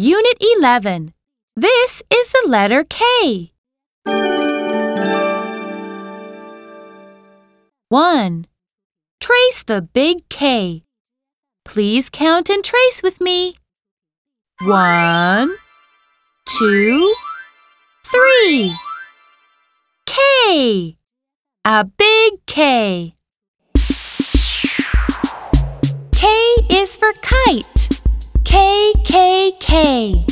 Unit 11. This is the letter K. 1. Trace the big K. Please count and trace with me. 1, 2, 3. K. A big K. K is for kite. K.